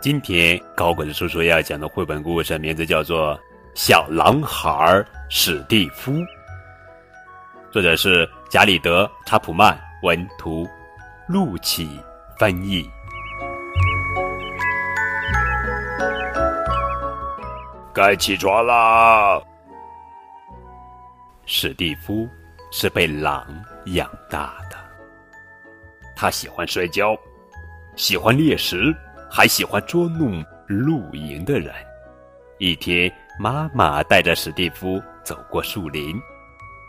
今天高个子叔叔要讲的绘本故事名字叫做《小狼孩史蒂夫》，作者是贾里德·查普曼，文图，陆启翻译。该起床啦！史蒂夫是被狼养大的，他喜欢摔跤，喜欢猎食。还喜欢捉弄露营的人。一天，妈妈带着史蒂夫走过树林，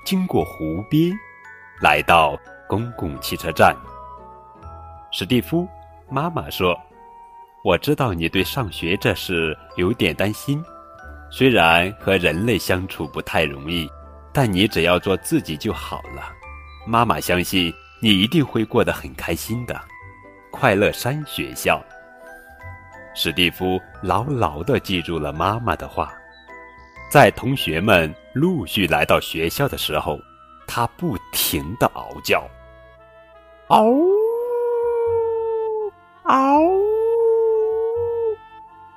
经过湖边，来到公共汽车站。史蒂夫，妈妈说：“我知道你对上学这事有点担心，虽然和人类相处不太容易，但你只要做自己就好了。妈妈相信你一定会过得很开心的。”快乐山学校。史蒂夫牢牢地记住了妈妈的话，在同学们陆续来到学校的时候，他不停地嗷叫：“嗷，嗷！”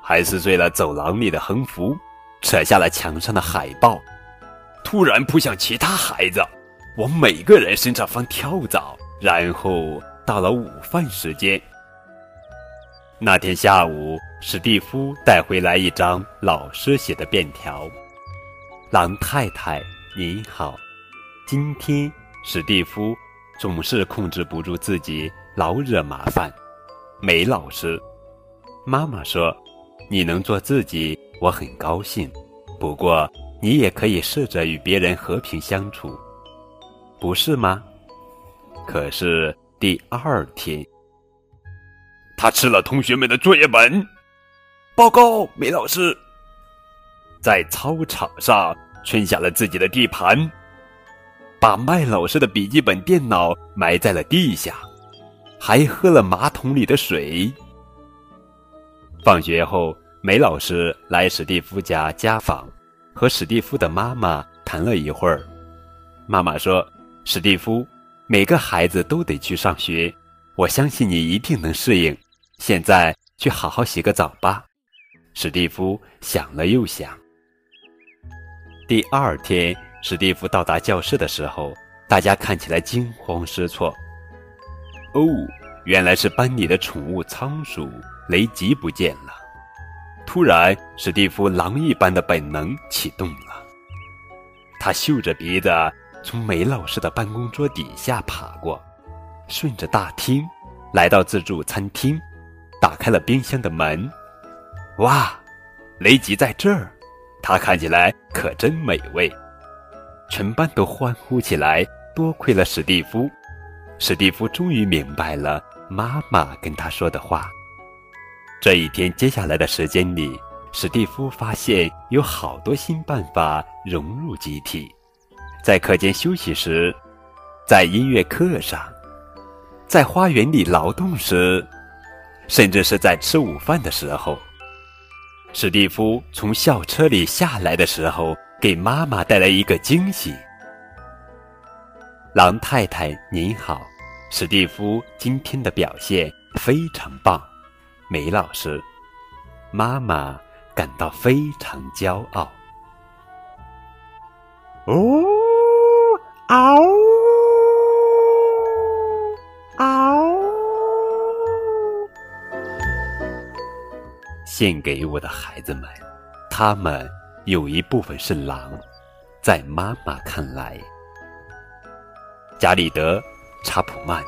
还撕碎了走廊里的横幅，扯下了墙上的海报，突然扑向其他孩子，往每个人身上放跳蚤。然后到了午饭时间。那天下午，史蒂夫带回来一张老师写的便条。狼太太你好，今天史蒂夫总是控制不住自己，老惹麻烦。梅老师，妈妈说，你能做自己，我很高兴。不过，你也可以试着与别人和平相处，不是吗？可是第二天。他吃了同学们的作业本。报告，梅老师，在操场上圈下了自己的地盘，把麦老师的笔记本电脑埋在了地下，还喝了马桶里的水。放学后，梅老师来史蒂夫家家访，和史蒂夫的妈妈谈了一会儿。妈妈说：“史蒂夫，每个孩子都得去上学，我相信你一定能适应。”现在去好好洗个澡吧，史蒂夫想了又想。第二天，史蒂夫到达教室的时候，大家看起来惊慌失措。哦，原来是班里的宠物仓鼠雷吉不见了。突然，史蒂夫狼一般的本能启动了，他嗅着鼻子从梅老师的办公桌底下爬过，顺着大厅来到自助餐厅。打开了冰箱的门，哇，雷吉在这儿，他看起来可真美味。全班都欢呼起来。多亏了史蒂夫，史蒂夫终于明白了妈妈跟他说的话。这一天接下来的时间里，史蒂夫发现有好多新办法融入集体。在课间休息时，在音乐课上，在花园里劳动时。甚至是在吃午饭的时候，史蒂夫从校车里下来的时候，给妈妈带来一个惊喜。狼太太您好，史蒂夫今天的表现非常棒，梅老师，妈妈感到非常骄傲。哦，献给我的孩子们，他们有一部分是狼，在妈妈看来，加里德·查普曼。